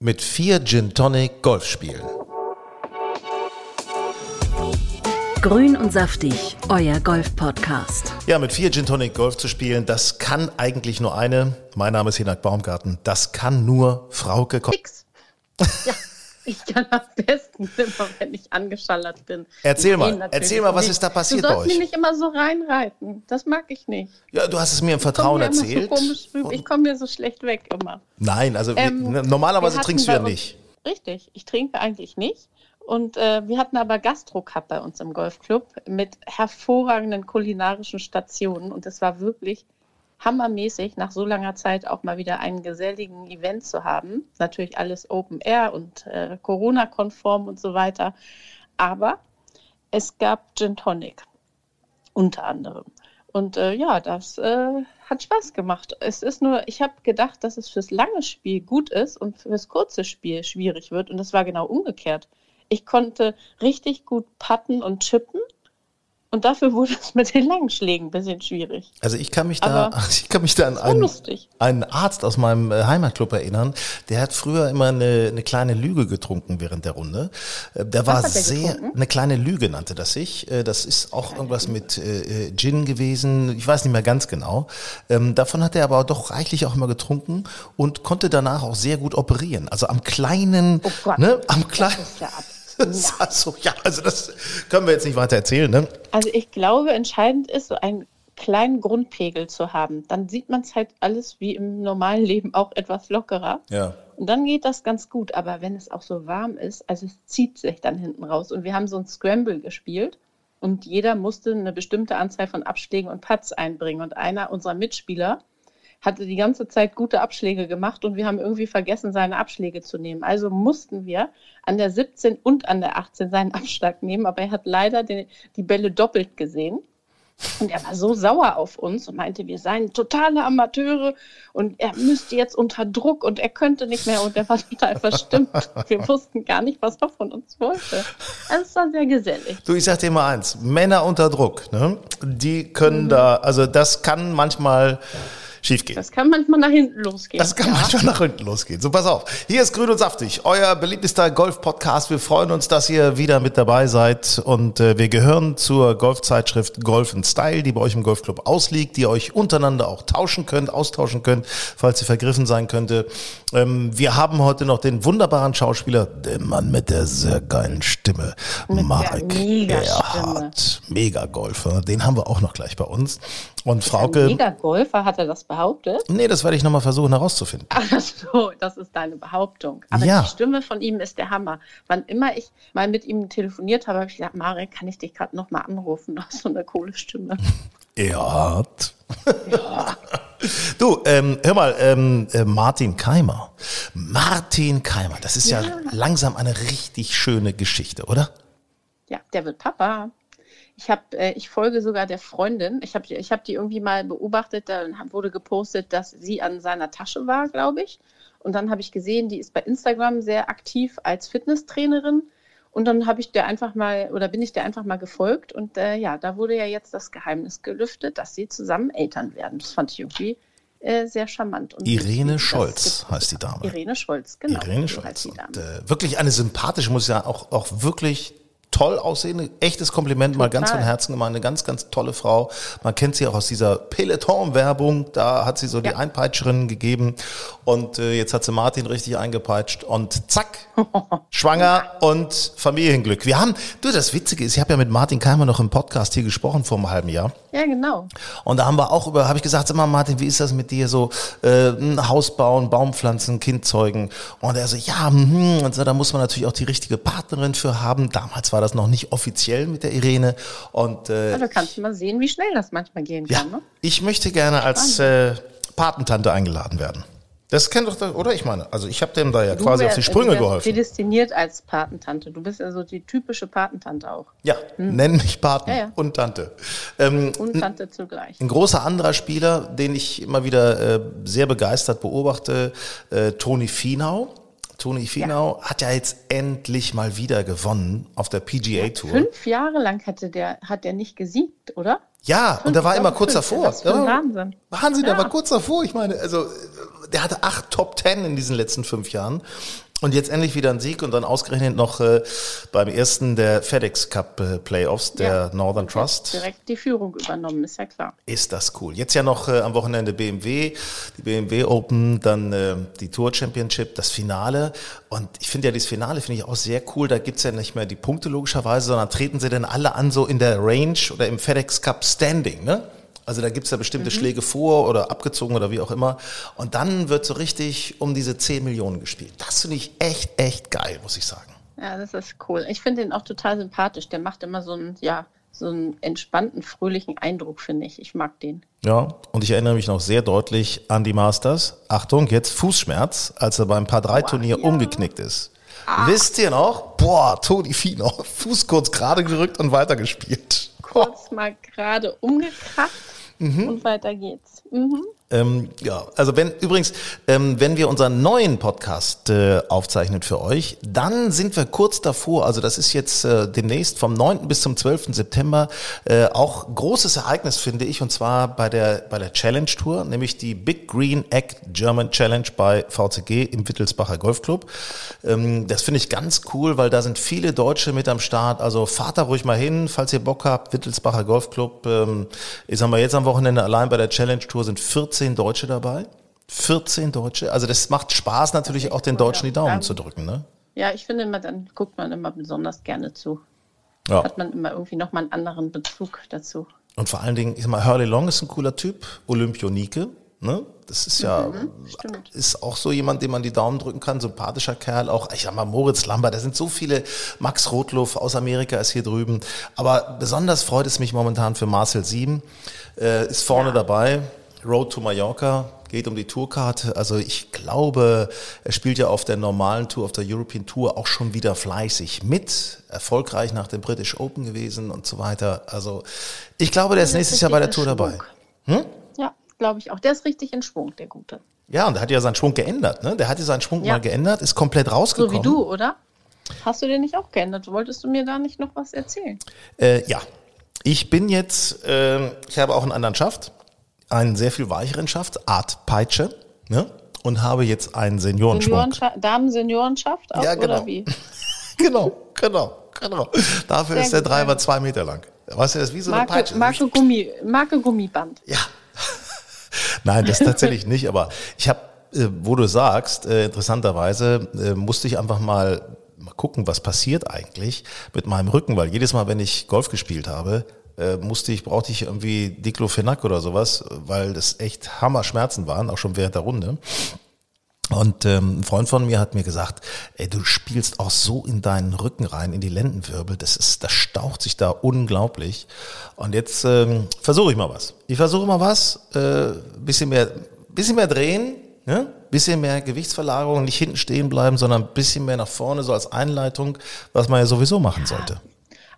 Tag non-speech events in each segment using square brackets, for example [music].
mit vier Gin Tonic Golf spielen. Grün und saftig, euer Golf-Podcast. Ja, mit vier Gin Tonic Golf zu spielen, das kann eigentlich nur eine. Mein Name ist Hinak Baumgarten. Das kann nur Frauke Koch. Fix. Ja, [laughs] ich kann am besten immer, wenn ich angeschallert bin. Erzähl Ich mal, erzähl mal, was nicht. ist da passiert du bei sollst euch? mich nicht immer so reinreiten. Das mag ich nicht. Ja, du hast es mir im Vertrauen immer erzählt. So. Ich komme mir so schlecht weg immer. Nein, also Ähm, normalerweise wir hatten trinkst du ja nicht. Richtig, ich trinke eigentlich nicht. Und äh, wir hatten aber Gastro-Cup bei uns im Golfclub mit hervorragenden kulinarischen Stationen. Und es war wirklich hammermäßig, nach so langer Zeit auch mal wieder einen geselligen Event zu haben. Natürlich alles Open Air und äh, Corona-konform und so weiter. Aber es gab Gin Tonic, unter anderem. Und äh, ja, das äh, hat Spaß gemacht. Es ist nur, ich habe gedacht, dass es fürs lange Spiel gut ist und fürs kurze Spiel schwierig wird. Und das war genau umgekehrt. Ich konnte richtig gut putten und chippen. Und dafür wurde es mit den langen Schlägen ein bisschen schwierig. Also ich kann mich da, Aber [laughs] ich kann mich da an war einen, einen Arzt aus meinem äh, Heimatclub erinnern. Der hat früher immer eine, eine kleine Lüge getrunken während der Runde. Äh, Der war hat er sehr, getrunken? eine kleine Lüge nannte das sich. Äh, Das ist auch irgendwas mit äh, Gin gewesen. Ich weiß nicht mehr ganz genau. Ähm, davon hat er aber doch reichlich auch immer getrunken und konnte danach auch sehr gut operieren. Also am kleinen, Oh Gott, ne, am kleinen. Das ist ja ab. Das war so, ja, also das können wir jetzt nicht weiter erzählen, ne? Also ich glaube, entscheidend ist, so einen kleinen Grundpegel zu haben. Dann sieht man es halt alles wie im normalen Leben auch etwas lockerer. Ja. Und dann geht das ganz gut. Aber wenn es auch so warm ist, also es zieht sich dann hinten raus. Und wir haben so ein Scramble gespielt und jeder musste eine bestimmte Anzahl von Abschlägen und Putts einbringen. Und einer unserer Mitspieler hatte die ganze Zeit gute Abschläge gemacht und wir haben irgendwie vergessen, seine Abschläge zu nehmen. Also mussten wir an der 17 und an der 18 seinen Abschlag nehmen, aber er hat leider die, die Bälle doppelt gesehen. Und er war so sauer auf uns und meinte, wir seien totale Amateure und er müsste jetzt unter Druck und er könnte nicht mehr und er war total verstimmt. Wir wussten gar nicht, was er von uns wollte. Es war sehr gesellig. Du, ich sag dir mal eins, Männer unter Druck, ne? Die können Mhm. da, also das kann manchmal schiefgehen. Das kann manchmal nach hinten losgehen. Das kann ja. manchmal nach hinten losgehen. So, pass auf. Hier ist Grün und Saftig, euer beliebtester Golf-Podcast. Wir freuen uns, dass ihr wieder mit dabei seid. Und äh, wir gehören zur Golfzeitschrift Golf Style, die bei euch im Golfclub ausliegt, die ihr euch untereinander auch tauschen könnt, austauschen könnt, falls sie vergriffen sein könnte. Ähm, wir haben heute noch den wunderbaren Schauspieler, den Mann mit der sehr geilen Stimme, Mit Marek Megastimme. Erhardt. Mega-Golfer. Den haben wir auch noch gleich bei uns. Und Frauke, Mega Golfer, hat er das behauptet? nee, das werde ich nochmal versuchen herauszufinden. Ach so, das ist deine Behauptung. Aber Ja. die Stimme von ihm ist der Hammer. Wann immer ich mal mit ihm telefoniert habe, habe ich gesagt, Marek, kann ich dich gerade noch mal anrufen? Du hast so eine coole Stimme. Erhardt. Du, ähm, hör mal, ähm, äh, Martin Keimer. Martin Keimer, das ist ja. Ja. langsam eine richtig schöne Geschichte, oder? Ja, der wird Papa. Ich habe, äh, ich folge sogar der Freundin. Ich habe, ich habe die irgendwie mal beobachtet. Da wurde gepostet, dass sie an seiner Tasche war, glaube ich. Und dann habe ich gesehen, die ist bei Instagram sehr aktiv als Fitnesstrainerin. Und dann habe ich der einfach mal oder bin ich der einfach mal gefolgt. Und äh, ja, da wurde ja jetzt das Geheimnis gelüftet, dass sie zusammen Eltern werden. Das fand ich irgendwie äh, sehr charmant. Und Irene Scholz heißt die Dame. Irene Scholz, genau. Irene Scholz. Und, äh, wirklich eine sympathische, muss ja auch, auch wirklich toll aussehen. Echtes Kompliment, mal ganz von Total. Herzen gemeint. Eine ganz, ganz tolle Frau. Man kennt sie auch aus dieser Peloton-Werbung. Da hat sie so die Ja. Einpeitscherin gegeben. Und äh, jetzt hat sie Martin richtig eingepeitscht. Und zack, [laughs] schwanger und Familienglück. Wir haben, du, das Witzige ist, ich habe ja mit Martin Keimer noch im Podcast hier gesprochen vor einem halben Jahr. Ja, genau. Und da haben wir auch über, habe ich gesagt, sag mal Martin, wie ist das mit dir so, äh, ein Haus bauen, Baumpflanzen, Kind zeugen? Und er so, ja, hm, und so, da muss man natürlich auch die richtige Partnerin für haben. Damals war das noch nicht offiziell mit der Irene. Und äh, kannst du mal sehen, wie schnell das manchmal gehen ja, kann. Ne? ich möchte gerne als äh, Patentante eingeladen werden. Das kennt doch, der, oder? Ich meine, also ich habe dem da ja Du quasi wär- auf die Sprünge du geholfen. prädestiniert als Patentante. Du bist also die typische Patentante auch. Ja, nenn mich Paten Ja, ja. und Tante. Ähm, Und Tante zugleich. Ein großer anderer Spieler, den ich immer wieder äh, sehr begeistert beobachte, äh, Toni Finau. Toni Finau hat ja jetzt endlich mal wieder gewonnen auf der PGA Tour. Fünf Jahre lang hatte der, hat der nicht gesiegt, oder? Ja, und der war immer kurz davor. Was für ein Wahnsinn. Wahnsinn, der Ja. war kurz davor. Ich meine, also der hatte acht Top Ten in diesen letzten fünf Jahren. Und jetzt endlich wieder ein Sieg und dann ausgerechnet noch äh, beim ersten der FedEx Cup äh, Playoffs, der Ja. Northern Trust. Direkt die Führung übernommen, ist ja klar. Ist das cool. Jetzt ja noch äh, am Wochenende BMW, die BMW Open, dann äh, die Tour Championship, das Finale. Und ich finde ja das Finale finde ich auch sehr cool. Da gibt's ja nicht mehr die Punkte logischerweise, sondern treten sie denn alle an so in der Range oder im FedEx Cup Standing, ne? Also da gibt's ja bestimmte Schläge vor oder abgezogen oder wie auch immer. Und dann wird so richtig um diese 10 Millionen gespielt. Das finde ich echt, echt geil, muss ich sagen. Ja, das ist cool. Ich finde ihn auch total sympathisch. Der macht immer so einen, ja, so einen entspannten, fröhlichen Eindruck, finde ich. Ich mag den. Ja, und ich erinnere mich noch sehr deutlich an die Masters. Achtung, jetzt Fußschmerz, als er beim Paar 3 Turnier ja. Ah. umgeknickt ist. Wisst ihr noch? Boah, Toni Fino, [laughs] Fuß kurz gerade gerückt und weitergespielt. Kurz mal gerade umgekracht und weiter geht's. Mhm. Ähm, ja, also wenn übrigens, ähm, wenn wir unseren neuen Podcast äh, aufzeichnen für euch, dann sind wir kurz davor, also das ist jetzt äh, demnächst vom 9. bis zum 12. September äh, auch großes Ereignis, finde ich, und zwar bei der bei der Challenge Tour, nämlich die Big Green Egg German Challenge bei VCG im Wittelsbacher Golfclub. Ähm, das finde ich ganz cool, weil da sind viele Deutsche mit am Start. Also fahrt da ruhig mal hin, falls ihr Bock habt. Wittelsbacher Golfclub. Ähm, ich sag mal, jetzt am Wochenende allein bei der Challenge Tour sind 14 Deutsche dabei. 14 Deutsche. Also das macht Spaß natürlich auch den Deutschen die Daumen Ähm, zu drücken. Ne? Ja, ich finde immer, dann guckt man immer besonders gerne zu. Ja. Hat man immer irgendwie nochmal einen anderen Bezug dazu. Und vor allen Dingen, ich sag mal, Hurley Long ist ein cooler Typ. Olympionike. Ne? Das ist ja, stimmt. ist auch so jemand, dem man die Daumen drücken kann. Sympathischer Kerl. Auch, ich sag mal, Moritz Lambert. Da sind so viele. Max Rotluff aus Amerika ist hier drüben. Aber besonders freut es mich momentan für Marcel Sieben. Äh, ist vorne dabei. Road to Mallorca. Geht um die Tourkarte. Also ich glaube, er spielt ja auf der normalen Tour, auf der European Tour auch schon wieder fleißig mit. Erfolgreich nach dem British Open gewesen und so weiter. Also ich glaube, der ist nächstes Jahr bei der Tour in dabei. Schwung. Ja, glaube ich auch. Der ist richtig in Schwung, der Gute. Ja, und der hat ja seinen Schwung geändert, ne? Der hat ja seinen Schwung Ja. mal geändert, ist komplett So rausgekommen. wie du, oder? Hast du den nicht auch geändert? Wolltest du mir da nicht noch was erzählen? Äh, ja. Ich bin jetzt, äh, ich habe auch einen anderen Schaft, einen sehr viel weicheren Schaft, Art Peitsche, ne? Und habe jetzt einen Seniorenschwung. Seniorenschaft, Damen-Seniorenschaft auch, Ja, genau. oder wie? [laughs] Genau, genau, genau. Dafür Sehr ist der Driver ja. zwei Meter lang. Weißt du, das ist wie so eine Peitsche. Marke, Marke, Gummi, Marke Gummiband. [laughs] Ja. Nein, das tatsächlich nicht, aber ich habe, äh, wo du sagst, äh, interessanterweise äh, musste ich einfach mal, mal gucken, was passiert eigentlich mit meinem Rücken, weil jedes Mal, wenn ich Golf gespielt habe, äh, musste ich, brauchte ich irgendwie Diclofenac oder sowas, weil das echt Hammerschmerzen waren, auch schon während der Runde. Und ähm, ein Freund von mir hat mir gesagt, ey, du spielst auch so in deinen Rücken rein, in die Lendenwirbel, das ist, das staucht sich da unglaublich. Und jetzt ähm, versuche ich mal was. Ich versuche mal was, äh, bisschen mehr, bisschen mehr drehen, ne? bisschen mehr Gewichtsverlagerung, nicht hinten stehen bleiben, sondern ein bisschen mehr nach vorne, so als Einleitung, was man ja sowieso machen sollte.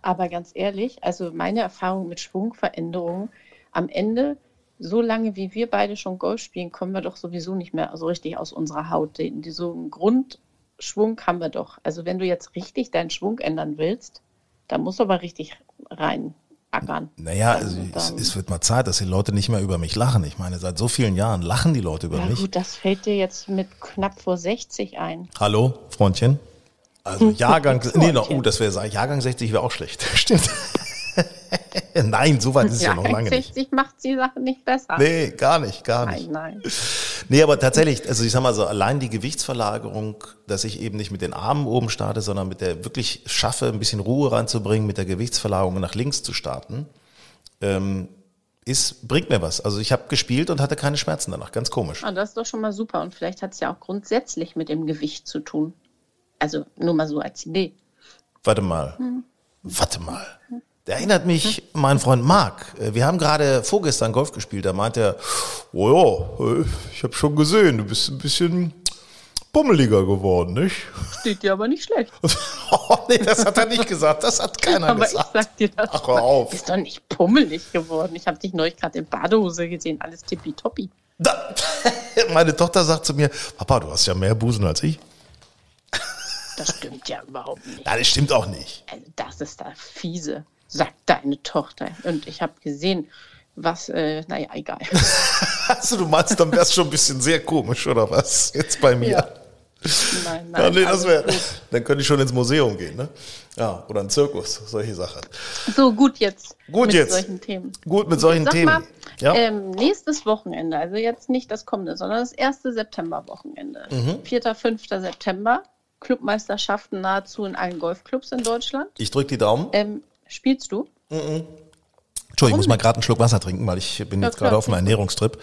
Aber ganz ehrlich, also meine Erfahrung mit Schwungveränderungen, am Ende, so lange wie wir beide schon Golf spielen, kommen wir doch sowieso nicht mehr so richtig aus unserer Haut. Den, so einen Grundschwung haben wir doch. Also wenn du jetzt richtig deinen Schwung ändern willst, dann musst du aber richtig rein ackern. Naja, Dann- also es, es wird mal Zeit, dass die Leute nicht mehr über mich lachen. Ich meine, seit so vielen Jahren lachen die Leute über ja mich. gut, das fällt dir jetzt mit knapp vor 60 ein. Hallo, Freundchen. Also [laughs] Jahrgang, nee, noch, uh, das wäre Jahrgang 60 wäre auch schlecht. [laughs] Stimmt. [laughs] Nein, so weit ist es ja, noch lange nicht. 60 macht die Sache nicht besser. Nee, gar nicht, gar nicht. Nein, nein. Nee, aber tatsächlich, also ich sag mal so, allein die Gewichtsverlagerung, dass ich eben nicht mit den Armen oben starte, sondern mit der wirklich schaffe, ein bisschen Ruhe reinzubringen, mit der Gewichtsverlagerung nach links zu starten, ähm, ist, bringt mir was. Also ich habe gespielt und hatte keine Schmerzen danach. Ganz komisch. Ah, das ist doch schon mal super. Und vielleicht hat es ja auch grundsätzlich mit dem Gewicht zu tun. Also nur mal so als Idee. Warte mal. Warte mal. Der erinnert mich mein Freund Marc. Äh, Wir haben gerade vorgestern Golf gespielt. Da meint er, oh ja, äh, ich habe schon gesehen, du bist ein bisschen bummeliger geworden, nicht? Steht dir aber nicht schlecht. [laughs] oh nee, das hat er nicht gesagt. Das hat keiner aber ich gesagt. sag dir das. Ach, hör auf. Ist doch nicht pummelig geworden. Ich habe dich neulich gerade in Badehose gesehen. Alles tippitoppi. Da, [laughs] meine Tochter sagt zu mir, Papa, du hast ja mehr Busen als ich. Das stimmt ja überhaupt nicht. Das stimmt auch nicht. Also das ist da fiese, sagt deine Tochter. Und ich habe gesehen, was, äh, naja, egal. [laughs] Also du meinst, dann wär's schon ein bisschen sehr komisch, oder was? Jetzt bei mir. Ja. Nein, nein. Ja, nee, das gut. Dann könnte ich schon ins Museum gehen, ne? Ja, oder ein Zirkus, solche Sachen. So, gut jetzt. Gut mit jetzt. solchen Themen. Gut mit solchen Sag Themen. mal, ja. ähm, nächstes Wochenende, also jetzt nicht das kommende, sondern das erste Septemberwochenende. Mhm. 4., 5. September. Clubmeisterschaften nahezu in allen Golfclubs in Deutschland. ich drücke die Daumen. Ähm, spielst du? Entschuldigung, ich muss mal gerade einen Schluck Wasser trinken, weil ich bin Ja, jetzt gerade auf einem. Ernährungstrip.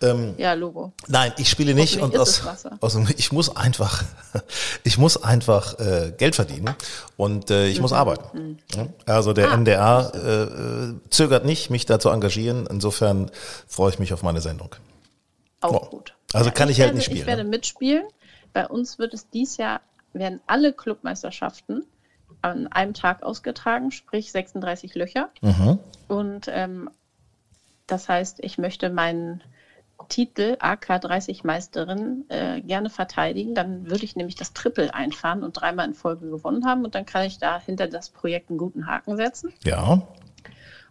Ähm, Ja, Logo. nein, ich spiele nicht und aus, aus ich muss einfach, [laughs] ich muss einfach äh, Geld verdienen und äh, ich muss Mhm. arbeiten. Ja? Also der Ah. NDR äh, äh, zögert nicht, mich da zu engagieren. Insofern freue ich mich auf meine Sendung. Auch Oh. gut. Also kann ich halt werde, nicht spielen, Ich werde ne? mitspielen. Bei uns wird es dies Jahr, werden alle Clubmeisterschaften an einem Tag ausgetragen, sprich 36 Löcher. Mhm. Und ähm, das heißt, ich möchte meinen Titel AK30 Meisterin äh, gerne verteidigen. Dann würde ich nämlich das Triple einfahren und dreimal in Folge gewonnen haben. Und dann kann ich da hinter das Projekt einen guten Haken setzen. Ja,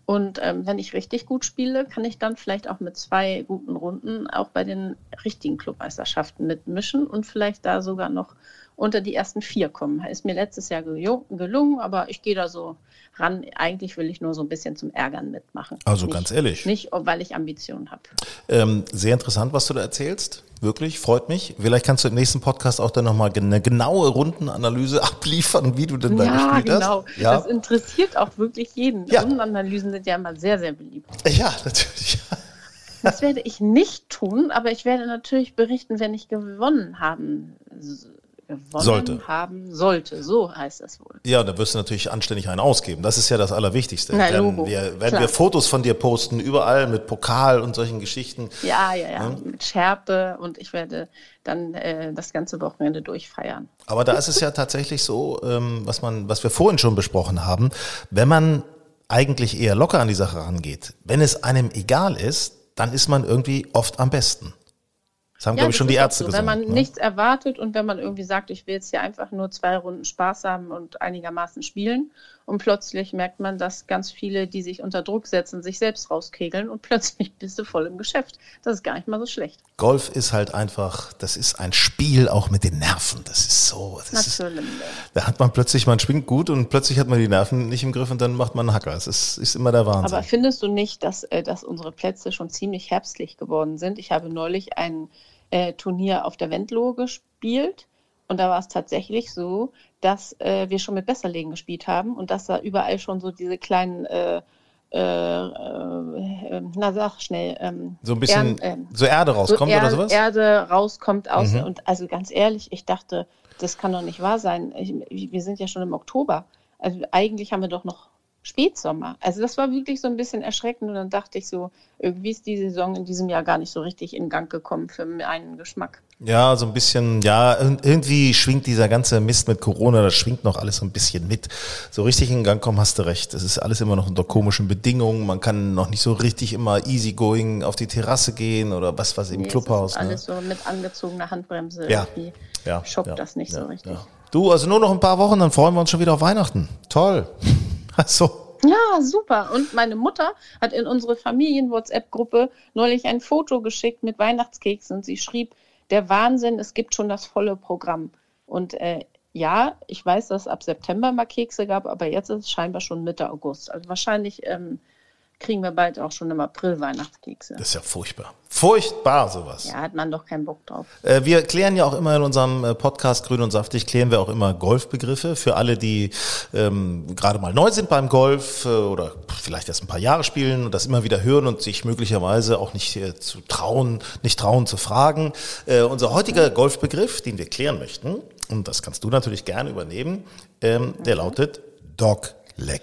Und ähm, wenn ich richtig gut spiele, kann ich dann vielleicht auch mit zwei guten Runden auch bei den richtigen Clubmeisterschaften mitmischen und vielleicht da sogar noch unter die ersten vier kommen. Ist mir letztes Jahr gelu- gelungen, aber ich gehe da so ran. Eigentlich will ich nur so ein bisschen zum Ärgern mitmachen. Also nicht, ganz ehrlich. Nicht, weil ich Ambitionen habe. ähm, sehr interessant, was du da erzählst. Wirklich, freut mich. Vielleicht kannst du im nächsten Podcast auch dann nochmal eine genaue Rundenanalyse [laughs] abliefern, wie du denn da Ja, gespielt genau. hast. Ja, Das interessiert auch wirklich jeden. Ja. Rundenanalysen sind ja immer sehr, sehr beliebt. ja, natürlich. [laughs] Das werde ich nicht tun, aber ich werde natürlich berichten, wenn ich gewonnen haben gewonnen Sollte. haben sollte. So heißt das wohl. Ja, da wirst du natürlich anständig einen ausgeben. Das ist ja das Allerwichtigste. Na, Dann Logo. wir, werden Klar. wir Fotos von dir posten, überall mit Pokal und solchen Geschichten. Ja, ja, ja, mit Schärpe und ich werde dann äh, das ganze Wochenende durchfeiern. Aber da ist es ja tatsächlich so, ähm, was man, was wir vorhin schon besprochen haben, wenn man eigentlich eher locker an die Sache rangeht, wenn es einem egal ist, dann ist man irgendwie oft am besten. Das haben, glaube ich, schon die Ärzte so. gesagt. Wenn man ne? nichts erwartet und wenn man irgendwie sagt, ich will jetzt hier einfach nur zwei Runden Spaß haben und einigermaßen spielen und plötzlich merkt man, dass ganz viele, die sich unter Druck setzen, sich selbst rauskegeln und [laughs] plötzlich bist du voll im Geschäft. Das ist gar nicht mal so schlecht. Golf ist halt einfach, das ist ein Spiel auch mit den Nerven. Das ist so, das ist, Natürlich. da hat man plötzlich, man schwingt gut und plötzlich hat man die Nerven nicht im Griff und dann macht man einen Hacker. Das ist, ist immer der Wahnsinn. Aber findest du nicht, dass, äh, dass unsere Plätze schon ziemlich herbstlich geworden sind? Ich habe neulich ein äh, Turnier auf der Wendlohe gespielt und da war es tatsächlich so, dass äh, wir schon mit Besserlegen gespielt haben und dass da überall schon so diese kleinen, äh, äh, äh, na sag schnell, ähm, so ein bisschen, Erd- ähm, so Erde rauskommt so oder Er- sowas? Erde rauskommt aus. Mhm. Und also ganz ehrlich, ich dachte, das kann doch nicht wahr sein. Ich, wir sind ja schon im Oktober. Also eigentlich haben wir doch noch Spätsommer. Also das war wirklich so ein bisschen erschreckend und dann dachte ich so, irgendwie ist die Saison in diesem Jahr gar nicht so richtig in Gang gekommen für meinen Geschmack. Ja, so ein bisschen, ja, ir- irgendwie schwingt dieser ganze Mist mit Corona, das schwingt noch alles so ein bisschen mit. So richtig in Gang kommen, hast du recht. Es ist alles immer noch unter komischen Bedingungen. Man kann noch nicht so richtig immer easygoing auf die Terrasse gehen oder was ich, im Nee, Clubhaus. ist Ne? alles so mit angezogener Handbremse Ja. irgendwie. Ja, Schockt ja, das nicht so ja, richtig. ja. Du, also nur noch ein paar Wochen, dann freuen wir uns schon wieder auf Weihnachten. Toll. [laughs] Also, Ja, super. Und meine Mutter hat in unsere Familien-WhatsApp-Gruppe neulich ein Foto geschickt mit Weihnachtskeksen und sie schrieb, der Wahnsinn, es gibt schon das volle Programm. Und äh, ja, ich weiß, dass es ab September mal Kekse gab, aber jetzt ist es scheinbar schon Mitte August. Also wahrscheinlich ähm, kriegen wir bald auch schon im April Weihnachtskekse. das ist ja furchtbar. Furchtbar sowas. Ja, hat man doch keinen Bock drauf. Äh, Wir klären ja auch immer in unserem äh, Podcast Grün und Saftig, klären wir auch immer Golfbegriffe für alle, die ähm, gerade mal neu sind beim Golf äh, oder vielleicht erst ein paar Jahre spielen und das immer wieder hören und sich möglicherweise auch nicht äh, zu trauen, nicht trauen zu fragen. Äh, unser heutiger Golfbegriff, den wir klären möchten, und das kannst du natürlich gerne übernehmen, ähm, der lautet Dogleg.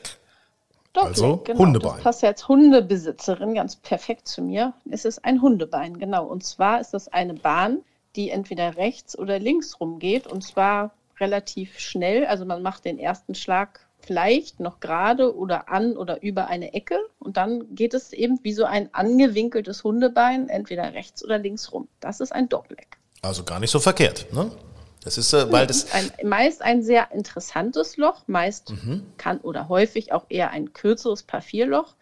Doch, Also genau, Hundebein. Das passt ja als Hundebesitzerin ganz perfekt zu mir. Es ist ein Hundebein, genau. Und zwar ist das eine Bahn, die entweder rechts oder links rumgeht und zwar relativ schnell. Also man macht den ersten Schlag vielleicht noch gerade oder an oder über eine Ecke und dann geht es eben wie so ein angewinkeltes Hundebein entweder rechts oder links rum. Das ist ein Dogleg. Also gar nicht so verkehrt. Ne? Das ist, äh, weil das ein, meist ein sehr interessantes Loch, meist Mhm. kann oder häufig auch eher ein kürzeres Par-4-Loch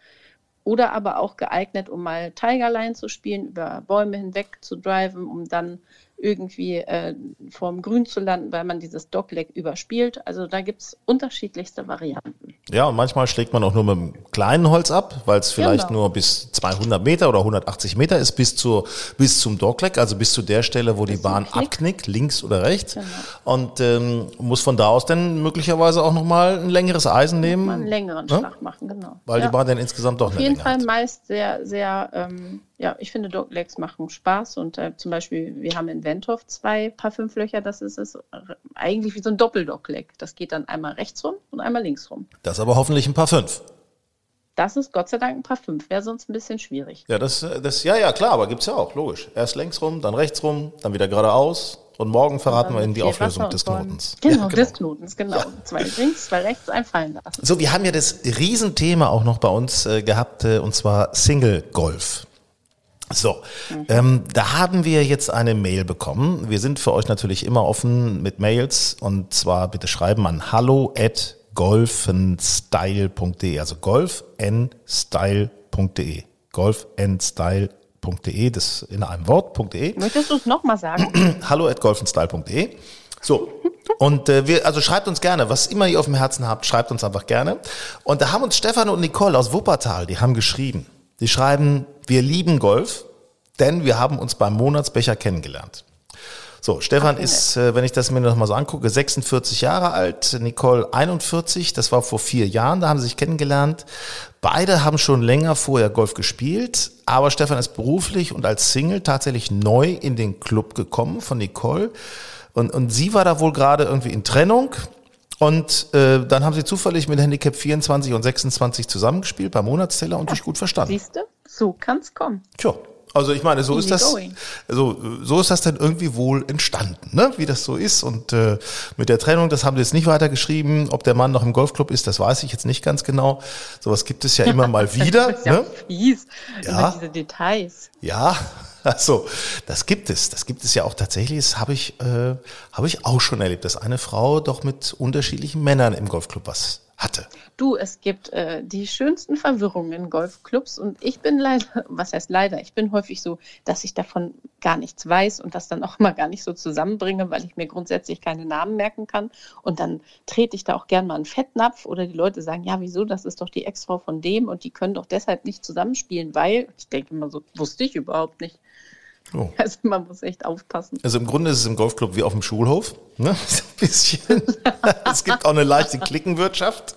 oder aber auch geeignet, um mal Tigerline zu spielen, über Bäume hinweg zu driven, um dann irgendwie äh, vorm Grün zu landen, weil man dieses Dogleg überspielt. Also da gibt es unterschiedlichste Varianten. Ja, und manchmal schlägt man auch nur mit einem kleinen Holz ab, weil es vielleicht Genau. nur bis 200 Meter oder 180 Meter ist, bis, zur, bis zum Dogleg, also bis zu der Stelle, wo die zum Bahn Knick. abknickt, links oder rechts. Genau. Und ähm, muss von da aus dann möglicherweise auch nochmal ein längeres Eisen nehmen. Mal einen längeren ne? Schlag machen, genau. Weil ja. die Bahn dann insgesamt doch Auf jeden Fall hat. meist sehr, sehr, ähm, ja, ich finde Doglegs machen Spaß und äh, zum Beispiel, wir haben in Wendhof zwei Paar fünf Löcher, das ist es eigentlich wie so ein Doppeldogleg. Das geht dann einmal rechts rum und einmal links rum. Das ist aber hoffentlich ein paar fünf. Das ist Gott sei Dank ein Paar fünf, wäre sonst ein bisschen schwierig. Ja, das, äh, das, ja, ja, klar, aber gibt's ja auch, logisch. Erst längs rum, dann rechts rum, dann wieder geradeaus. Und morgen verraten wir Ihnen die Auflösung des. Knotens. Genau, Ja, des Knotens, genau. Zwei links, zwei rechts, einfallen lassen. So, wir haben ja das Riesenthema auch noch bei uns äh, gehabt, äh, und zwar Single Golf. So, ähm, da haben wir jetzt eine Mail bekommen. Wir sind für euch natürlich immer offen mit Mails und zwar bitte schreiben an hallo at golfenstyle.de, also golfnstyle.de, golfnstyle.de, das in einem Wort.de Möchtest du es nochmal sagen? [clears throat] hallo at golfenstyle.de. So. Und äh, wir, also schreibt uns gerne, was immer ihr auf dem Herzen habt, schreibt uns einfach gerne. Und da haben uns Stefan und Nicole aus Wuppertal, die haben geschrieben. Die schreiben, wir lieben Golf, denn wir haben uns beim Monatsbecher kennengelernt. So, Stefan Ach, ist, äh, wenn ich das mir noch mal so angucke, 46 Jahre alt, Nicole 41, das war vor vier Jahren, da haben sie sich kennengelernt. Beide haben schon länger vorher Golf gespielt, aber Stefan ist beruflich und als Single tatsächlich neu in den Club gekommen von Nicole. Und, und sie war da wohl gerade irgendwie in Trennung. Und äh, dann haben sie zufällig mit Handicap 24 und 26 zusammengespielt beim Monatsteller und sich gut verstanden. Siehst du? So kann's kommen. Tja, also ich meine, so ist das, going. so, so ist das dann irgendwie wohl entstanden, ne? wie das so ist. Und äh, mit der Trennung, das haben sie jetzt nicht weitergeschrieben. Ob der Mann noch im Golfclub ist, das weiß ich jetzt nicht ganz genau. Sowas gibt es ja immer mal [laughs] wieder. Das ist ja ne? fies Ja. diese Details. Ja, [laughs] also das gibt es. Das gibt es ja auch tatsächlich. Das habe ich, äh, habe ich auch schon erlebt, dass eine Frau doch mit unterschiedlichen Männern im Golfclub was hatte. Du, es gibt äh, die schönsten Verwirrungen in Golfclubs und ich bin leider, [laughs] was heißt leider, ich bin häufig so, dass ich davon gar nichts weiß und das dann auch mal gar nicht so zusammenbringe, weil ich mir grundsätzlich keine Namen merken kann und dann trete ich da auch gern mal einen Fettnapf oder die Leute sagen, ja wieso, das ist doch die Ex-Frau von dem und die können doch deshalb nicht zusammenspielen, weil, ich denke immer so, wusste ich überhaupt nicht. Oh. [laughs] Also man muss echt aufpassen. Also im Grunde ist es im Golfclub wie auf dem Schulhof. Ne? [laughs] So ein bisschen. [laughs] es gibt auch eine leichte Klickenwirtschaft.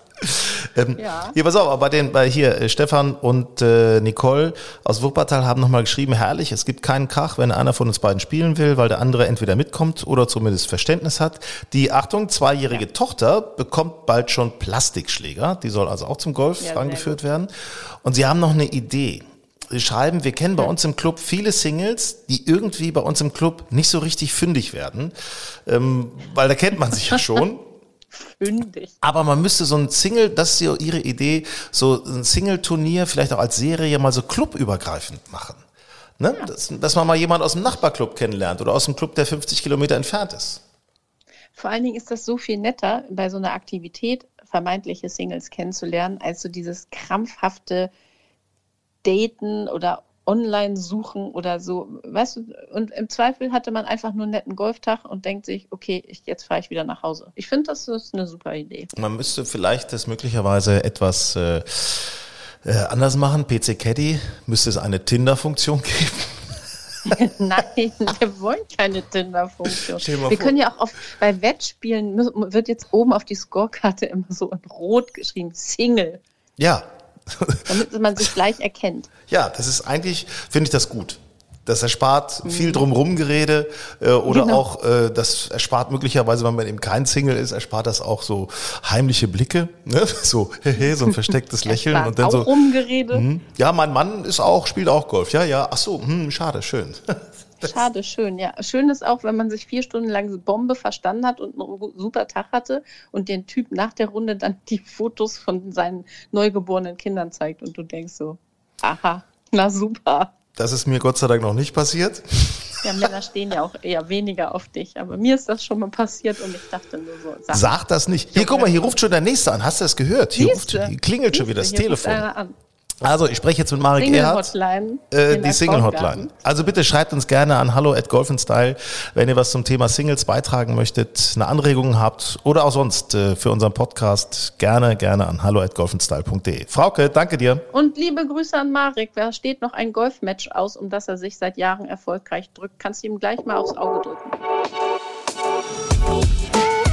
Ähm, Ja. Hier, pass auf, aber bei den, bei hier, äh, Stefan und äh, Nicole aus Wuppertal haben nochmal geschrieben, herrlich, es gibt keinen Krach, wenn einer von uns beiden spielen will, weil der andere entweder mitkommt oder zumindest Verständnis hat. Die, Achtung, zweijährige Tochter bekommt bald schon Plastikschläger, die soll also auch zum Golf Ja, angeführt werden. Und sie haben noch eine Idee. Schreiben, wir kennen bei uns im Club viele Singles, die irgendwie bei uns im Club nicht so richtig fündig werden, ähm, weil da kennt man sich ja schon. [laughs] Fündig. Aber man müsste so ein Single, das ist ja ihre Idee, so ein Single-Turnier vielleicht auch als Serie mal so clubübergreifend machen. Ne? Dass, dass man mal jemand aus dem Nachbarclub kennenlernt oder aus dem Club, der 50 Kilometer entfernt ist. Vor allen Dingen ist das so viel netter, bei so einer Aktivität vermeintliche Singles kennenzulernen, als so dieses krampfhafte Daten oder Online-Suchen oder so. Weißt du, und im Zweifel hatte man einfach nur einen netten Golftag und denkt sich, okay, ich, jetzt fahre ich wieder nach Hause. Ich finde, das ist eine super Idee. Man müsste vielleicht das möglicherweise etwas äh, äh, anders machen. PC Caddy müsste es eine Tinder-Funktion geben. [laughs] Nein, wir wollen keine Tinder-Funktion. Wir vor. können ja auch auf, bei Wettspielen wird jetzt oben auf die Scorekarte immer so in Rot geschrieben, Single, Ja, [laughs] damit man sich gleich erkennt. ja, das ist eigentlich, finde ich das gut. Das erspart viel drumrum Gerede äh, oder Genau. auch, äh, das erspart möglicherweise, wenn man eben kein Single ist, erspart das auch so heimliche Blicke, ne? [laughs] so hehe, so ein verstecktes [laughs] Lächeln und dann auch so, Rumgerede. hm, ja, mein Mann ist auch, spielt auch Golf, ja, ja, ach so, hm, schade, schön. Schade, schön, ja. Schön ist auch, wenn man sich vier Stunden lang so Bombe verstanden hat und einen super Tag hatte und den Typ nach der Runde dann [laughs] die Fotos von seinen neugeborenen Kindern zeigt und du denkst so, aha, na super. Das ist mir Gott sei Dank noch nicht passiert. Ja, Männer stehen ja auch eher weniger auf dich, aber mir ist das schon mal passiert und ich dachte nur so, sag, Sag das nicht. Hier, guck mal, hier ruft schon der Nächste an. Hast du das gehört? Hier, ruft, Siehste? hier klingelt schon wieder das Siehste, hier ruft Telefon. einer an. Also, ich spreche jetzt mit Marek Single Erhardt. Hotline. Äh, die Single Hotline. Also bitte schreibt uns gerne an hallo at golfenstyle, wenn ihr was zum Thema Singles beitragen möchtet, eine Anregung habt oder auch sonst äh, für unseren Podcast gerne, gerne an hallo at golfenstyle.de. Frauke, danke dir. Und liebe Grüße an Marek. Da steht noch ein Golfmatch aus, um das er sich seit Jahren erfolgreich drückt. Kannst du ihm gleich mal aufs Auge drücken.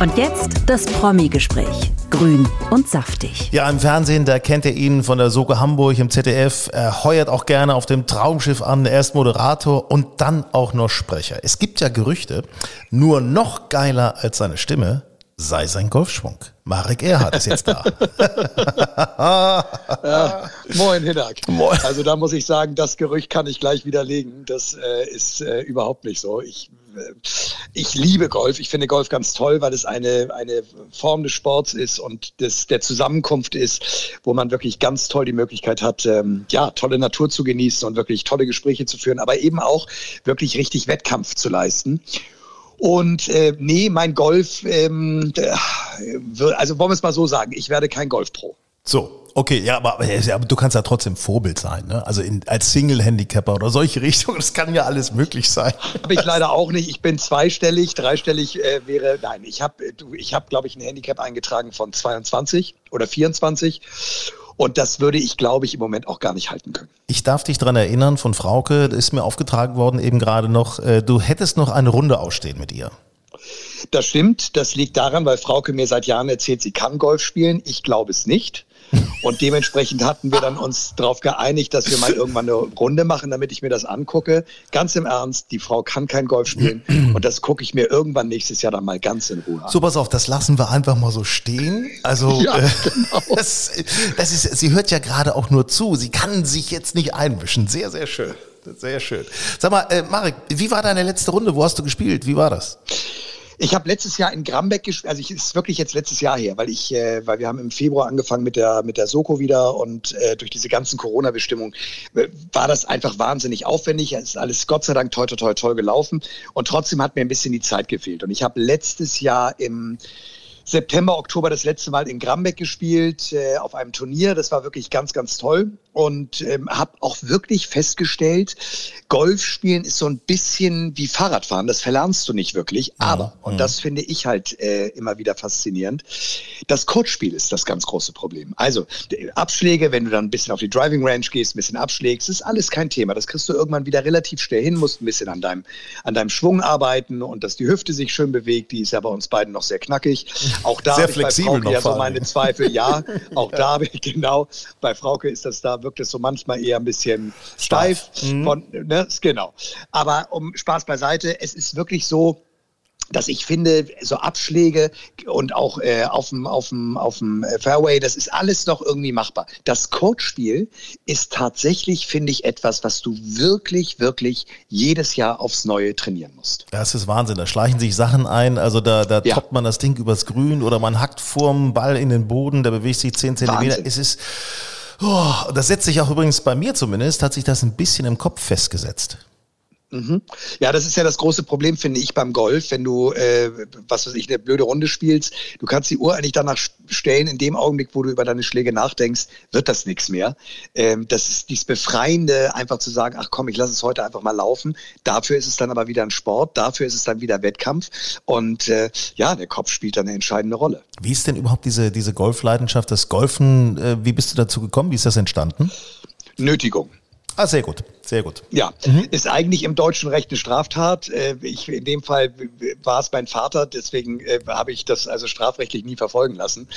Und jetzt das Promi-Gespräch. Grün und saftig. Ja, im Fernsehen, da kennt ihr ihn von der Soge Hamburg im ZDF. Er heuert auch gerne auf dem Traumschiff an. Er ist Moderator und dann auch noch Sprecher. Es gibt ja Gerüchte, nur noch geiler als seine Stimme sei sein Golfschwung. Marek Erhardt ist jetzt da. [laughs] ja, moin, Hinak. Moin. Also da muss ich sagen, das Gerücht kann ich gleich widerlegen. Das äh, ist äh, überhaupt nicht so. Ich, ich liebe Golf. Ich finde Golf ganz toll, weil es eine, eine Form des Sports ist und des, der Zusammenkunft ist, wo man wirklich ganz toll die Möglichkeit hat, ähm, ja, tolle Natur zu genießen und wirklich tolle Gespräche zu führen, aber eben auch wirklich richtig Wettkampf zu leisten. Und äh, nee, mein Golf, ähm, also wollen wir es mal so sagen, ich werde kein Golfpro. So, okay, ja aber, aber, du kannst ja trotzdem Vorbild sein, ne? Also in, als Single-Handicapper oder solche [laughs] Richtungen, das kann ja alles möglich sein. Habe ich leider auch nicht. Ich bin zweistellig, dreistellig äh, wäre, nein, ich habe, ich habe, glaube ich, ein Handicap eingetragen von 22 oder 24. Und das würde ich, glaube ich, im Moment auch gar nicht halten können. Ich darf dich daran erinnern, von Frauke, das ist mir aufgetragen worden eben gerade noch, äh, du hättest noch eine Runde ausstehen mit ihr. Das stimmt. Das liegt daran, weil Frauke mir seit Jahren erzählt, sie kann Golf spielen. Ich glaube es nicht. Und dementsprechend hatten wir dann uns darauf geeinigt, dass wir mal irgendwann eine Runde machen, damit ich mir das angucke. Ganz im Ernst, die Frau kann kein Golf spielen und das gucke ich mir irgendwann nächstes Jahr dann mal ganz in Ruhe an. So, pass auf, das lassen wir einfach mal so stehen. Also, ja, äh, genau. [laughs] das, das ist, sie hört ja gerade auch nur zu. Sie kann sich jetzt nicht einmischen. Sehr, sehr schön. Sehr schön. Sag mal, äh, Marek, wie war deine letzte Runde? Wo hast du gespielt? Wie war das? Ich habe letztes Jahr in Grambeck gespielt, also ich ist wirklich jetzt letztes Jahr her, weil ich, äh, weil wir haben im Februar angefangen mit der mit der Soko wieder und äh, durch diese ganzen Corona-Bestimmungen äh, war das einfach wahnsinnig aufwendig. Es ist alles Gott sei Dank toll, toll, toll, toll gelaufen und trotzdem hat mir ein bisschen die Zeit gefehlt. Und ich habe letztes Jahr im September, Oktober das letzte Mal in Grambeck gespielt, äh, auf einem Turnier. Das war wirklich ganz, ganz toll. Und ähm, habe auch wirklich festgestellt, Golf spielen ist so ein bisschen wie Fahrradfahren. Das verlernst du nicht wirklich. Aber, und das finde ich halt äh, immer wieder faszinierend, das Coachspiel ist das ganz große Problem. Also Abschläge, wenn du dann ein bisschen auf die Driving Range gehst, ein bisschen abschlägst, ist alles kein Thema. Das kriegst du irgendwann wieder relativ schnell hin, musst ein bisschen an deinem, an deinem Schwung arbeiten und dass die Hüfte sich schön bewegt. Die ist ja bei uns beiden noch sehr knackig. Auch da sehr flexibel noch ja so meine Zweifel. Ja, [laughs] auch da ich [laughs] genau. Bei Frauke ist das da wirkt es so manchmal eher ein bisschen steif. Mhm. Von, ne, genau. Aber um Spaß beiseite, es ist wirklich so, dass ich finde, so Abschläge und auch äh, auf dem auf dem auf dem Fairway, das ist alles noch irgendwie machbar. Das Coachspiel ist tatsächlich, finde ich, etwas, was du wirklich, wirklich jedes Jahr aufs Neue trainieren musst. Das ist Wahnsinn. Da schleichen sich Sachen ein. Also da, da ja. toppt man das Ding übers Grün oder man hackt vorm Ball in den Boden, der bewegt sich 10 Zentimeter. Es ist Oh, das setzt sich auch übrigens bei mir zumindest, hat sich das ein bisschen im Kopf festgesetzt. Mhm. Ja, das ist ja das große Problem, finde ich, beim Golf, wenn du, äh, was weiß ich, eine blöde Runde spielst. Du kannst die Uhr eigentlich danach stellen, in dem Augenblick, wo du über deine Schläge nachdenkst, wird das nichts mehr. Ähm, das ist dieses Befreiende, einfach zu sagen, ach komm, ich lasse es heute einfach mal laufen. Dafür ist es dann aber wieder ein Sport, dafür ist es dann wieder Wettkampf. Und äh, ja, der Kopf spielt dann eine entscheidende Rolle. Wie ist denn überhaupt diese, diese Golfleidenschaft, das Golfen, äh, wie bist du dazu gekommen? Wie ist das entstanden? Nötigung. Ah, sehr gut, sehr gut. Ja, mhm. ist eigentlich im deutschen Recht eine Straftat. Äh, ich, in dem Fall war es mein Vater, deswegen äh, habe ich das also strafrechtlich nie verfolgen lassen.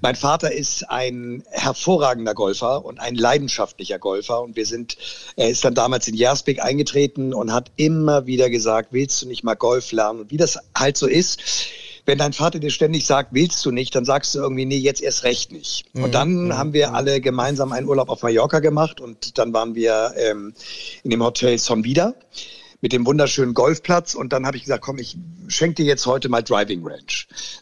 Mein Vater ist ein hervorragender Golfer und ein leidenschaftlicher Golfer und wir sind, er ist dann damals in Jasbeck eingetreten und hat immer wieder gesagt, willst du nicht mal Golf lernen? Und wie das halt so ist, wenn dein Vater dir ständig sagt, willst du nicht, dann sagst du irgendwie, nee, jetzt erst recht nicht. Mhm. Und dann mhm. haben wir alle gemeinsam einen Urlaub auf Mallorca gemacht und dann waren wir ähm, in dem Hotel Son Vida mit dem wunderschönen Golfplatz und dann habe ich gesagt, komm, ich schenke dir jetzt heute mal Driving Range.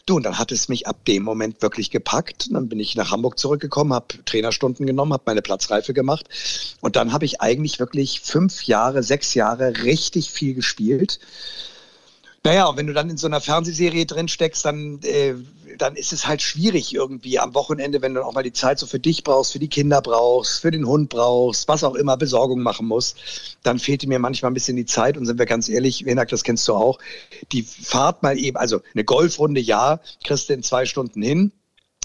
Du, und dann hat es mich ab dem Moment wirklich gepackt. Und dann bin ich nach Hamburg zurückgekommen, habe Trainerstunden genommen, habe meine Platzreife gemacht und dann habe ich eigentlich wirklich fünf Jahre, sechs Jahre richtig viel gespielt naja, und wenn du dann in so einer Fernsehserie drin steckst, dann äh, dann ist es halt schwierig irgendwie am Wochenende, wenn du auch mal die Zeit so für dich brauchst, für die Kinder brauchst, für den Hund brauchst, was auch immer Besorgung machen muss, dann fehlt mir manchmal ein bisschen die Zeit. Und sind wir ganz ehrlich, Hinak, das kennst du auch, die Fahrt mal eben, also eine Golfrunde, ja, kriegst du in zwei Stunden hin,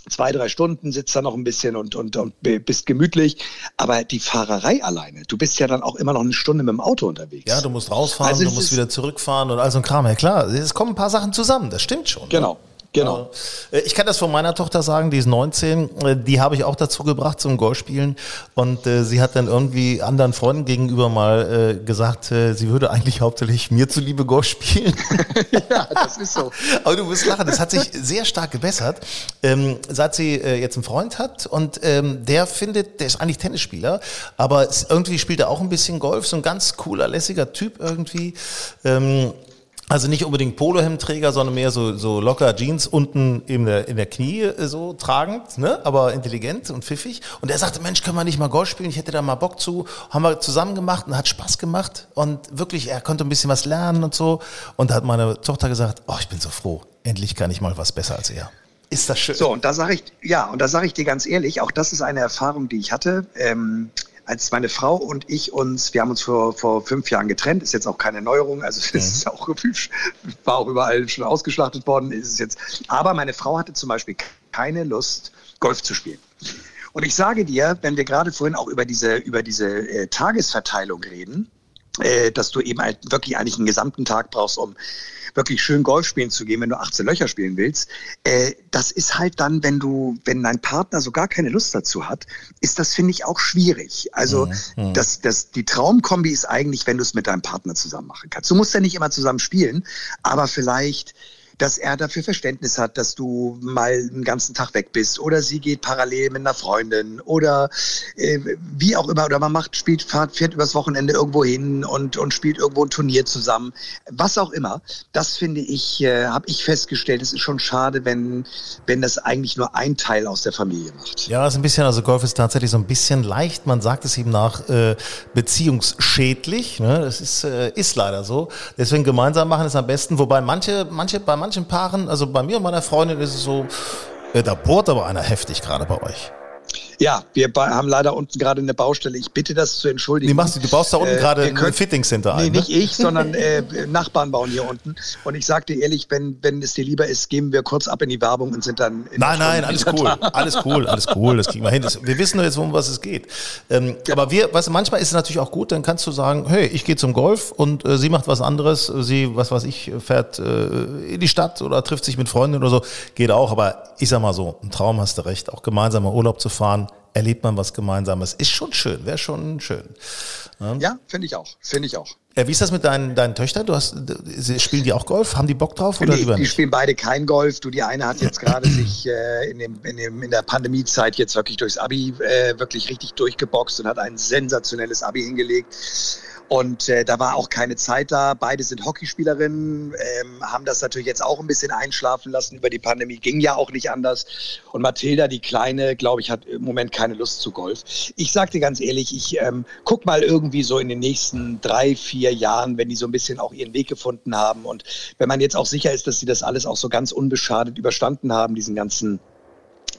zwei, drei Stunden, sitzt da noch ein bisschen und, und, und bist gemütlich. Aber die Fahrerei alleine, du bist ja dann auch immer noch eine Stunde mit dem Auto unterwegs. Ja, du musst rausfahren, also du musst wieder zurückfahren und all so ein Kram. Ja klar, es kommen ein paar Sachen zusammen, das stimmt schon. Ne? Genau. Ne? Genau. Äh, ich kann das von meiner Tochter sagen, die ist 19, äh, die habe ich auch dazu gebracht zum Golfspielen und äh, sie hat dann irgendwie anderen Freunden gegenüber mal äh, gesagt, äh, sie würde eigentlich hauptsächlich mir zuliebe Golf spielen. [laughs] [laughs] ja, das ist so. Aber du wirst lachen, das hat sich sehr stark gebessert, ähm, seit sie jetzt einen Freund hat und ähm, der findet, der ist eigentlich Tennisspieler, aber irgendwie spielt er auch ein bisschen Golf, so ein ganz cooler, lässiger Typ irgendwie. Ähm, also nicht unbedingt Polohemdträger, sondern mehr so, so locker Jeans unten in der, in der Knie äh, so tragend, ne? aber intelligent und pfiffig. Und er sagte, Mensch, können wir nicht mal Golf spielen? Ich hätte da mal Bock zu. Haben wir zusammen gemacht und hat Spaß gemacht. Und wirklich, er konnte ein bisschen was lernen und so. Und da hat meine Tochter gesagt, oh, ich bin so froh. Endlich kann ich mal was besser als er. Ist das schön. So, und da sage ich, ja, und da sage ich dir ganz ehrlich, auch das ist eine Erfahrung, die ich hatte. Ähm, als meine Frau und ich uns, wir haben uns vor, vor fünf Jahren getrennt, ist jetzt auch keine Neuerung, also es ist mhm. auch, war auch überall schon ausgeschlachtet worden, ist es jetzt. Aber meine Frau hatte zum Beispiel keine Lust, Golf zu spielen. Und ich sage dir, wenn wir gerade vorhin auch über diese, über diese äh, Tagesverteilung reden, äh, dass du eben halt wirklich eigentlich einen gesamten Tag brauchst, um wirklich schön Golf spielen zu gehen, wenn du 18 Löcher spielen willst, äh, das ist halt dann, wenn du, wenn dein Partner so gar keine Lust dazu hat, ist das, finde ich, auch schwierig. Also mhm. mhm. das, das, die Traumkombi ist eigentlich, wenn du es mit deinem Partner zusammen machen kannst. Du musst ja nicht immer zusammen spielen, aber vielleicht dass er dafür Verständnis hat, dass du mal einen ganzen Tag weg bist oder sie geht parallel mit einer Freundin oder äh, wie auch immer oder man macht, spielt, fährt, fährt übers Wochenende irgendwo hin und, und spielt irgendwo ein Turnier zusammen. Was auch immer. Das finde ich, äh, habe ich festgestellt, es ist schon schade, wenn, wenn das eigentlich nur ein Teil aus der Familie macht. Ja, ist ein bisschen, also Golf ist tatsächlich so ein bisschen leicht, man sagt es ihm nach, äh, beziehungsschädlich. Ne? Das ist, äh, ist leider so. Deswegen gemeinsam machen ist am besten, wobei manche, manche, bei manchen manchen Paaren, also bei mir und meiner Freundin ist es so, äh, da bohrt aber einer heftig gerade bei euch. Ja, wir haben leider unten gerade eine Baustelle. Ich bitte das zu entschuldigen. Nee, machst du, du baust da unten äh, gerade ein Fitting-Center ein. Nee, nicht ne? ich, sondern [laughs] äh, Nachbarn bauen hier unten. Und ich sag dir ehrlich, wenn, wenn es dir lieber ist, geben wir kurz ab in die Werbung und sind dann. nein, nein, alles cool. Alles cool, alles cool. Das kriegen wir hin. Das, wir wissen nur jetzt, um was es geht. Ähm, ja. Aber wir, weißt du, manchmal ist es natürlich auch gut, dann kannst du sagen, hey, ich gehe zum Golf und äh, sie macht was anderes. Sie, was weiß ich, fährt äh, in die Stadt oder trifft sich mit Freunden oder so. Geht auch. Aber ich sag mal so, ein Traum hast du recht, auch gemeinsam Urlaub zu fahren erlebt man was Gemeinsames. Ist schon schön, wäre schon schön. Ja, ja finde ich auch. Finde ich auch. Ja, wie ist das mit deinen, deinen Töchtern? Du hast, spielen die auch Golf? Haben die Bock drauf oder nee, lieber nicht? Die spielen beide kein Golf. Du, die eine hat jetzt gerade sich äh, in, dem, in, dem, in der Pandemiezeit jetzt wirklich durchs Abi äh, wirklich richtig durchgeboxt und hat ein sensationelles Abi hingelegt. Und äh, da war auch keine Zeit da. Beide sind Hockeyspielerinnen, ähm, haben das natürlich jetzt auch ein bisschen einschlafen lassen über die Pandemie. Ging ja auch nicht anders. Und Mathilda, die Kleine, glaube ich, hat im Moment keine Lust zu Golf. Ich dir ganz ehrlich, ich ähm, guck mal irgendwie so in den nächsten drei, vier Jahren, wenn die so ein bisschen auch ihren Weg gefunden haben. Und wenn man jetzt auch sicher ist, dass sie das alles auch so ganz unbeschadet überstanden haben, diesen ganzen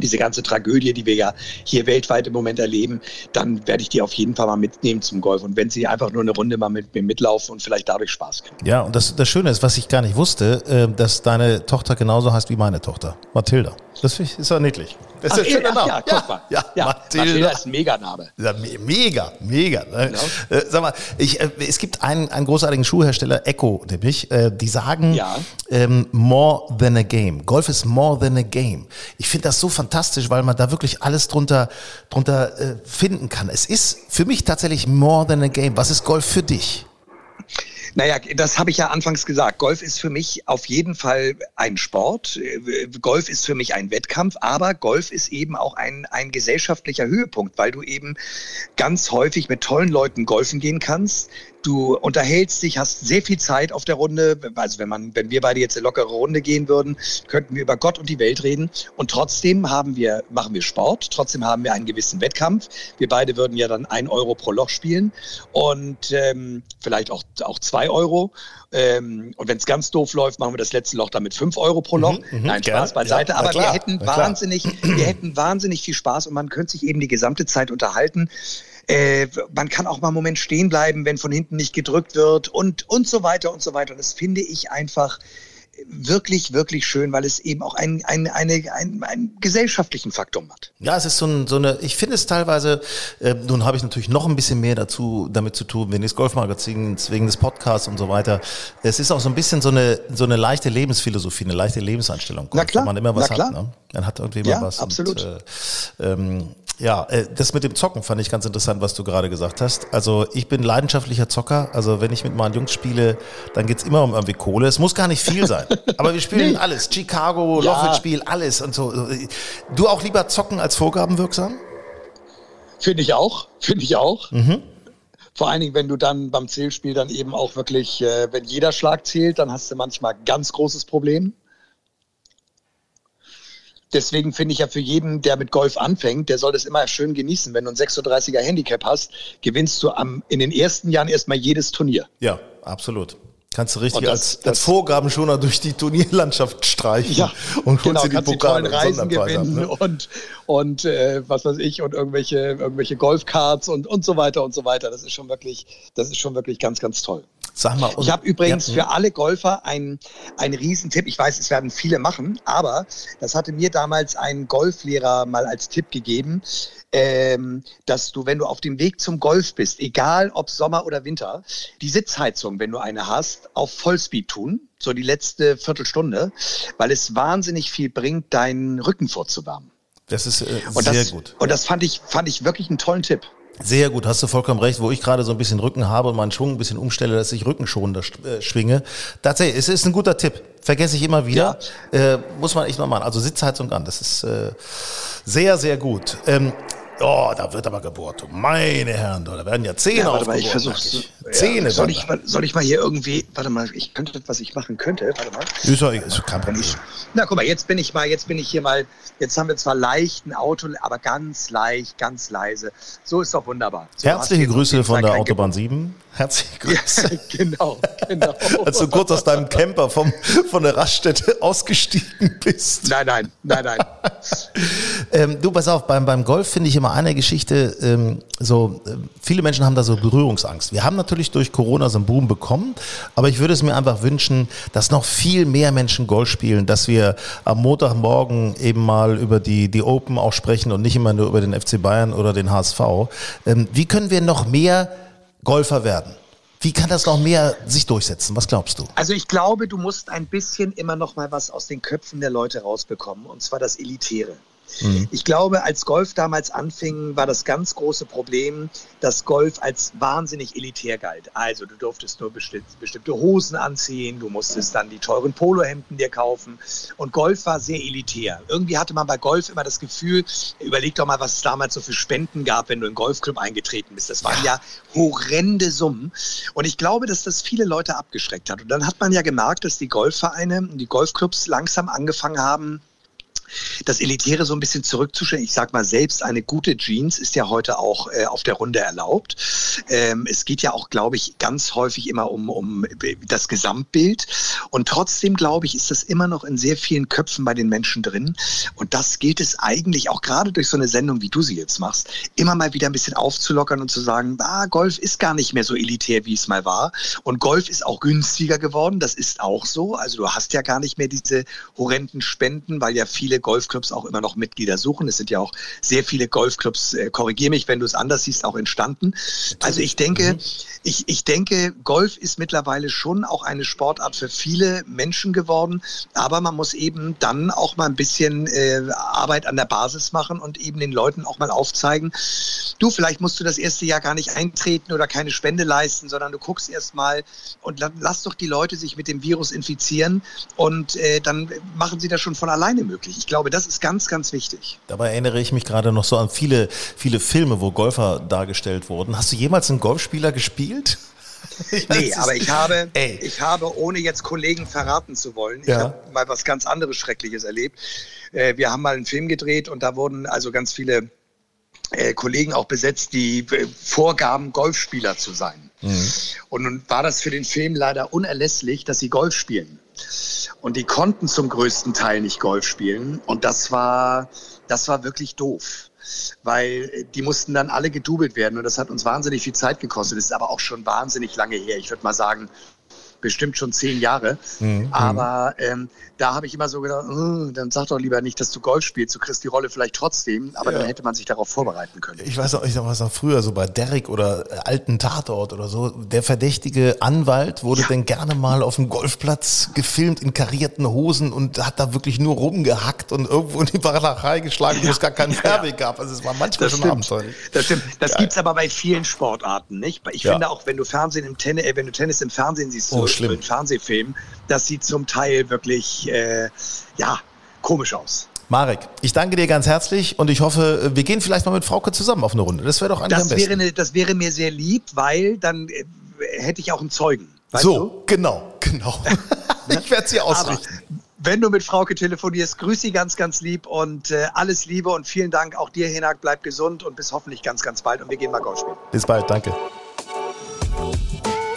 diese ganze Tragödie, die wir ja hier weltweit im Moment erleben, dann werde ich die auf jeden Fall mal mitnehmen zum Golf. Und wenn sie einfach nur eine Runde mal mit mir mitlaufen und vielleicht dadurch Spaß kriegen. Ja, und das, das Schöne ist, was ich gar nicht wusste, äh, dass deine Tochter genauso heißt wie meine Tochter, Mathilda. Das ist ja niedlich. Das ist ach, ein schöner Name. Ja, guck mal. Ja, ja, Mathilda. Mathilda ist ein Meganame. Ja, mega, mega. Ne? Genau. Äh, sag mal, ich, äh, es gibt einen, einen großartigen Schuhhersteller, Echo nämlich, äh, die sagen, ja. ähm, more than a game. Golf ist more than a game. Ich finde das so fantastisch, weil man da wirklich alles drunter, drunter äh, finden kann. Es ist für mich tatsächlich more than a game. Was ist Golf für dich? Naja, das habe ich ja anfangs gesagt. Golf ist für mich auf jeden Fall ein Sport. Golf ist für mich ein Wettkampf, aber Golf ist eben auch ein, ein gesellschaftlicher Höhepunkt, weil du eben ganz häufig mit tollen Leuten golfen gehen kannst, du unterhältst dich, hast sehr viel Zeit auf der Runde. Also wenn man, wenn wir beide jetzt eine lockere Runde gehen würden, könnten wir über Gott und die Welt reden. Und trotzdem haben wir, machen wir Sport, trotzdem haben wir einen gewissen Wettkampf. Wir beide würden ja dann ein Euro pro Loch spielen und ähm, vielleicht auch, auch zwei Euro. Ähm, und wenn es ganz doof läuft, machen wir das letzte Loch dann mit fünf Euro pro Loch. Mhm, mhm Nein, Spaß beiseite. Ja, Aber wir hätten wahnsinnig, wir hätten wahnsinnig viel Spaß und man könnte sich eben die gesamte Zeit unterhalten. Äh, man kann auch mal einen Moment stehen bleiben, wenn von hinten nicht gedrückt wird und, und so weiter und so weiter. Und das finde ich einfach wirklich, wirklich schön, weil es eben auch einen, einen, eine, einen, einen gesellschaftlichen Faktor hat. Ja, es ist so, ein, so eine, ich finde es teilweise, äh, nun habe ich natürlich noch ein bisschen mehr dazu damit zu tun, wegen des Golfmagazins, wegen des Podcasts und so weiter. Es ist auch so ein bisschen so eine, so eine leichte Lebensphilosophie, eine leichte Lebenseinstellung. Na klar, man immer was na klar. hat. Ne? Man hat irgendwie ja, immer was. absolut. Und, äh, ähm, ja, äh, das mit dem Zocken fand ich ganz interessant, was du gerade gesagt hast. Also ich bin leidenschaftlicher Zocker. Also wenn ich mit meinen Jungs spiele, dann geht's immer um irgendwie Kohle. Es muss gar nicht viel sein. Aber wir spielen nee. alles. Chicago, ja. Lochwitz-Spiel, alles und so. Du auch lieber zocken als Vorgaben wirksam? Finde ich auch. Finde ich auch. Mhm. Vor allen Dingen, wenn du dann beim Zählspiel dann eben auch wirklich, äh, wenn jeder Schlag zählt, dann hast du manchmal ganz großes Problem. Deswegen finde ich ja für jeden, der mit Golf anfängt, der soll das immer schön genießen. Wenn du ein 36er Handicap hast, gewinnst du am, in den ersten Jahren erstmal jedes Turnier. Ja, absolut. Kannst du richtig das, als, das, als Vorgabenschoner durch die Turnierlandschaft streichen ja, und genau, die kannst die Reisen gewinnen ab, ne? und, und äh, was weiß ich und irgendwelche, irgendwelche Golfcards und, und so weiter und so weiter. Das ist schon wirklich, das ist schon wirklich ganz, ganz toll. Sag mal. ich habe übrigens ja, für alle Golfer einen, einen Riesentipp. Ich weiß, es werden viele machen, aber das hatte mir damals ein Golflehrer mal als Tipp gegeben ähm, dass du, wenn du auf dem Weg zum Golf bist, egal ob Sommer oder Winter, die Sitzheizung, wenn du eine hast, auf Vollspeed tun, so die letzte Viertelstunde, weil es wahnsinnig viel bringt, deinen Rücken vorzuwärmen. Das ist äh, und sehr das, gut. Und das fand ich, fand ich wirklich einen tollen Tipp. Sehr gut, hast du vollkommen recht. Wo ich gerade so ein bisschen Rücken habe und meinen Schwung ein bisschen umstelle, dass ich rückenschonender äh, schwinge. Tatsächlich, es ist ein guter Tipp. Vergesse ich immer wieder. Ja. Äh, muss man echt mal machen. Also Sitzheizung an, das ist äh, sehr, sehr gut. Ähm, Oh, da wird aber gebohrt. Meine Herren, da werden ja Zähne ja, warte mal, ich versuch's. Zähne. Ja, soll, ich, soll ich mal hier irgendwie, warte mal, ich könnte, was ich machen könnte, warte mal. Ist, ist kein Problem. Ich, na, guck mal, jetzt bin ich mal, jetzt bin ich hier mal, jetzt haben wir zwar leicht ein Auto, aber ganz leicht, ganz leise. So ist doch wunderbar. So, Herzliche Grüße von der Autobahn 7. Herzliche Grüße. Ja, [laughs] genau, genau. [laughs] Als du kurz aus deinem Camper vom, von der Raststätte [laughs] ausgestiegen bist. Nein, nein, nein, nein. ähm, du, pass auf, beim, beim Golf finde ich immer eine Geschichte, ähm, so, äh, viele Menschen haben da so Berührungsangst. Wir haben natürlich durch Corona so einen Boom bekommen, aber ich würde es mir einfach wünschen, dass noch viel mehr Menschen Golf spielen, dass wir am Montagmorgen eben mal über die, die Open auch sprechen und nicht immer nur über den FC Bayern oder den HSV. Ähm, wie können wir noch mehr Golfer werden. Wie kann das noch mehr sich durchsetzen? Was glaubst du? Also ich glaube, du musst ein bisschen immer noch mal was aus den Köpfen der Leute rausbekommen, und zwar das Elitäre. Mhm. Ich glaube, als Golf damals anfing, war das ganz große Problem, dass Golf als wahnsinnig elitär galt. Also du durftest nur bestimmte Hosen anziehen, du musstest dann die teuren Polohemden dir kaufen und Golf war sehr elitär. Irgendwie hatte man bei Golf immer das Gefühl, überleg doch mal, was es damals so für Spenden gab, wenn du in den Golfclub eingetreten bist. Das waren ja, ja horrende Summen und ich glaube, dass das viele Leute abgeschreckt hat. Und dann hat man ja gemerkt, dass die Golfvereine, die Golfclubs langsam angefangen haben, das Elitäre so ein bisschen zurückzustellen. Ich sag mal, selbst eine gute Jeans ist ja heute auch äh, auf der Runde erlaubt. Ähm, es geht ja auch, glaube ich, ganz häufig immer um, um das Gesamtbild. Und trotzdem, glaube ich, ist das immer noch in sehr vielen Köpfen bei den Menschen drin. Und das gilt es eigentlich auch gerade durch so eine Sendung, wie du sie jetzt machst, immer mal wieder ein bisschen aufzulockern und zu sagen, ah, Golf ist gar nicht mehr so elitär, wie es mal war. Und Golf ist auch günstiger geworden. Das ist auch so. Also du hast ja gar nicht mehr diese horrenden Spenden, weil ja viele Golfclubs auch immer noch Mitglieder suchen. Es sind ja auch sehr viele Golfclubs, äh, korrigiere mich, wenn du es anders siehst, auch entstanden. Also ich denke, mhm. ich, ich denke, Golf ist mittlerweile schon auch eine Sportart für viele Menschen geworden, aber man muss eben dann auch mal ein bisschen äh, Arbeit an der Basis machen und eben den Leuten auch mal aufzeigen, du, vielleicht musst du das erste Jahr gar nicht eintreten oder keine Spende leisten, sondern du guckst erst mal und lass doch die Leute sich mit dem Virus infizieren und äh, dann machen sie das schon von alleine möglich. Ich glaube, das ist ganz, ganz wichtig. Dabei erinnere ich mich gerade noch so an viele, viele Filme, wo Golfer dargestellt wurden. Hast du jemals einen Golfspieler gespielt? [laughs] nee, aber ich habe, Ey. ich habe, ohne jetzt Kollegen verraten zu wollen, ja. ich habe mal was ganz anderes Schreckliches erlebt. Äh, wir haben mal einen Film gedreht und da wurden also ganz viele äh, Kollegen auch besetzt, die äh, vorgaben, Golfspieler zu sein. Mhm. Und nun war das für den Film leider unerlässlich, dass sie Golf spielen. Und die konnten zum größten Teil nicht Golf spielen. Und das war, das war wirklich doof weil die mussten dann alle gedoubelt werden und das hat uns wahnsinnig viel Zeit gekostet. Das ist aber auch schon wahnsinnig lange her. Ich würde mal sagen, bestimmt schon zehn Jahre. Mhm. Aber ähm, da habe ich immer so gedacht, oh, dann sag doch lieber nicht, dass du Golf spielst. Du kriegst die Rolle vielleicht trotzdem, aber ja. dann hätte man sich darauf vorbereiten können. Ich weiß auch, ich weiß noch früher, so bei Derrick oder äh, alten Tatort oder so, der verdächtige Anwalt wurde ja. dann gerne mal auf dem Golfplatz gefilmt in karierten Hosen und hat da wirklich nur rumgehackt und irgendwo in die Barackerei geschlagen, wo es gar keinen Fairweg gab. Also es war manchmal das schon stimmt. abenteuerlich. Das stimmt. Das gibt es aber bei vielen Sportarten, nicht? Ich finde auch, wenn du Fernsehen im Tennis, äh, wenn du Tennis im Fernsehen siehst, oh, schlimm. Fernsehfilmen, das sieht zum Teil wirklich, äh, ja, komisch aus. Marek, ich danke dir ganz herzlich und ich hoffe, wir gehen vielleicht mal mit Frauke zusammen auf eine Runde. Das wäre doch eigentlich das am besten. Wäre das wäre mir sehr lieb, weil dann äh, hätte ich auch einen Zeugen. so, du? genau, genau. [laughs] [laughs] ich werde sie ausrichten. Aber wenn du mit Frauke telefonierst, grüß sie ganz, ganz lieb und äh, alles Liebe und vielen Dank auch dir, Hinak. Bleib gesund und bis hoffentlich ganz, ganz bald und wir gehen mal Golf spielen. Bis bald, danke.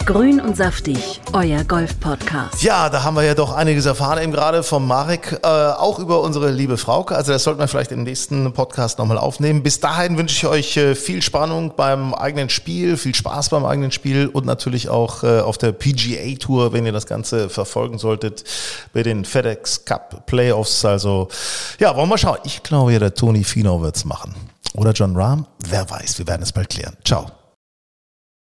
Grün und saftig, euer Golf-Podcast. Ja, da haben wir ja doch einiges erfahren, eben gerade vom Marek, äh, auch über unsere liebe Frauke. Also das sollten wir vielleicht im nächsten Podcast nochmal aufnehmen. Bis dahin wünsche ich euch äh, viel Spannung beim eigenen Spiel, viel Spaß beim eigenen Spiel und natürlich auch äh, auf der PGA Tour, wenn ihr das Ganze verfolgen solltet, bei den FedEx Cup Playoffs. Also ja, wollen wir schauen. Ich glaube ja, der Tony Fino wird's machen. Oder John Rahm? Wer weiß, wir werden es bald klären. Ciao.